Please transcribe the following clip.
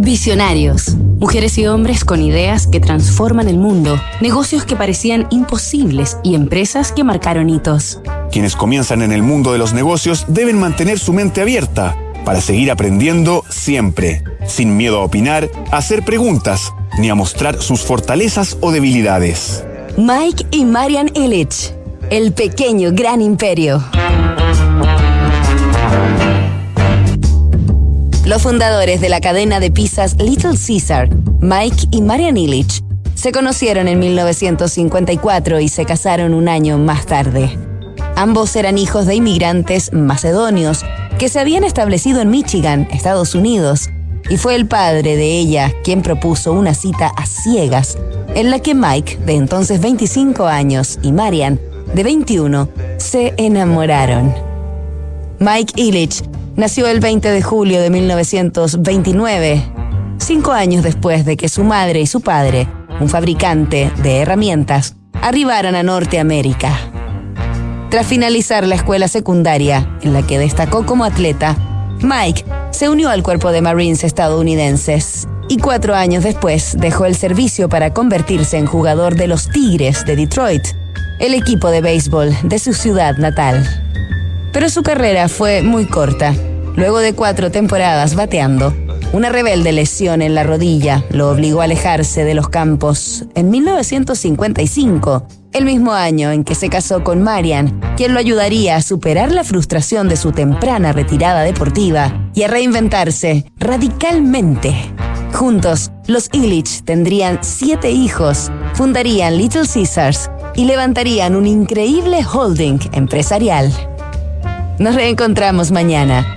Visionarios. Mujeres y hombres con ideas que transforman el mundo, negocios que parecían imposibles y empresas que marcaron hitos. Quienes comienzan en el mundo de los negocios deben mantener su mente abierta para seguir aprendiendo siempre, sin miedo a opinar, a hacer preguntas, ni a mostrar sus fortalezas o debilidades. Mike y Marian Illich. El pequeño gran imperio. Los fundadores de la cadena de pizzas Little Caesar, Mike y Marian Illich, se conocieron en 1954 y se casaron un año más tarde. Ambos eran hijos de inmigrantes macedonios que se habían establecido en Michigan, Estados Unidos, y fue el padre de ella quien propuso una cita a ciegas en la que Mike, de entonces 25 años, y Marian, de 21, se enamoraron. Mike Illich Nació el 20 de julio de 1929, cinco años después de que su madre y su padre, un fabricante de herramientas, arribaran a Norteamérica. Tras finalizar la escuela secundaria, en la que destacó como atleta, Mike se unió al cuerpo de Marines estadounidenses y cuatro años después dejó el servicio para convertirse en jugador de los Tigres de Detroit, el equipo de béisbol de su ciudad natal. Pero su carrera fue muy corta. Luego de cuatro temporadas bateando, una rebelde lesión en la rodilla lo obligó a alejarse de los campos en 1955, el mismo año en que se casó con Marian, quien lo ayudaría a superar la frustración de su temprana retirada deportiva y a reinventarse radicalmente. Juntos, los Illich tendrían siete hijos, fundarían Little Caesars y levantarían un increíble holding empresarial. Nos reencontramos mañana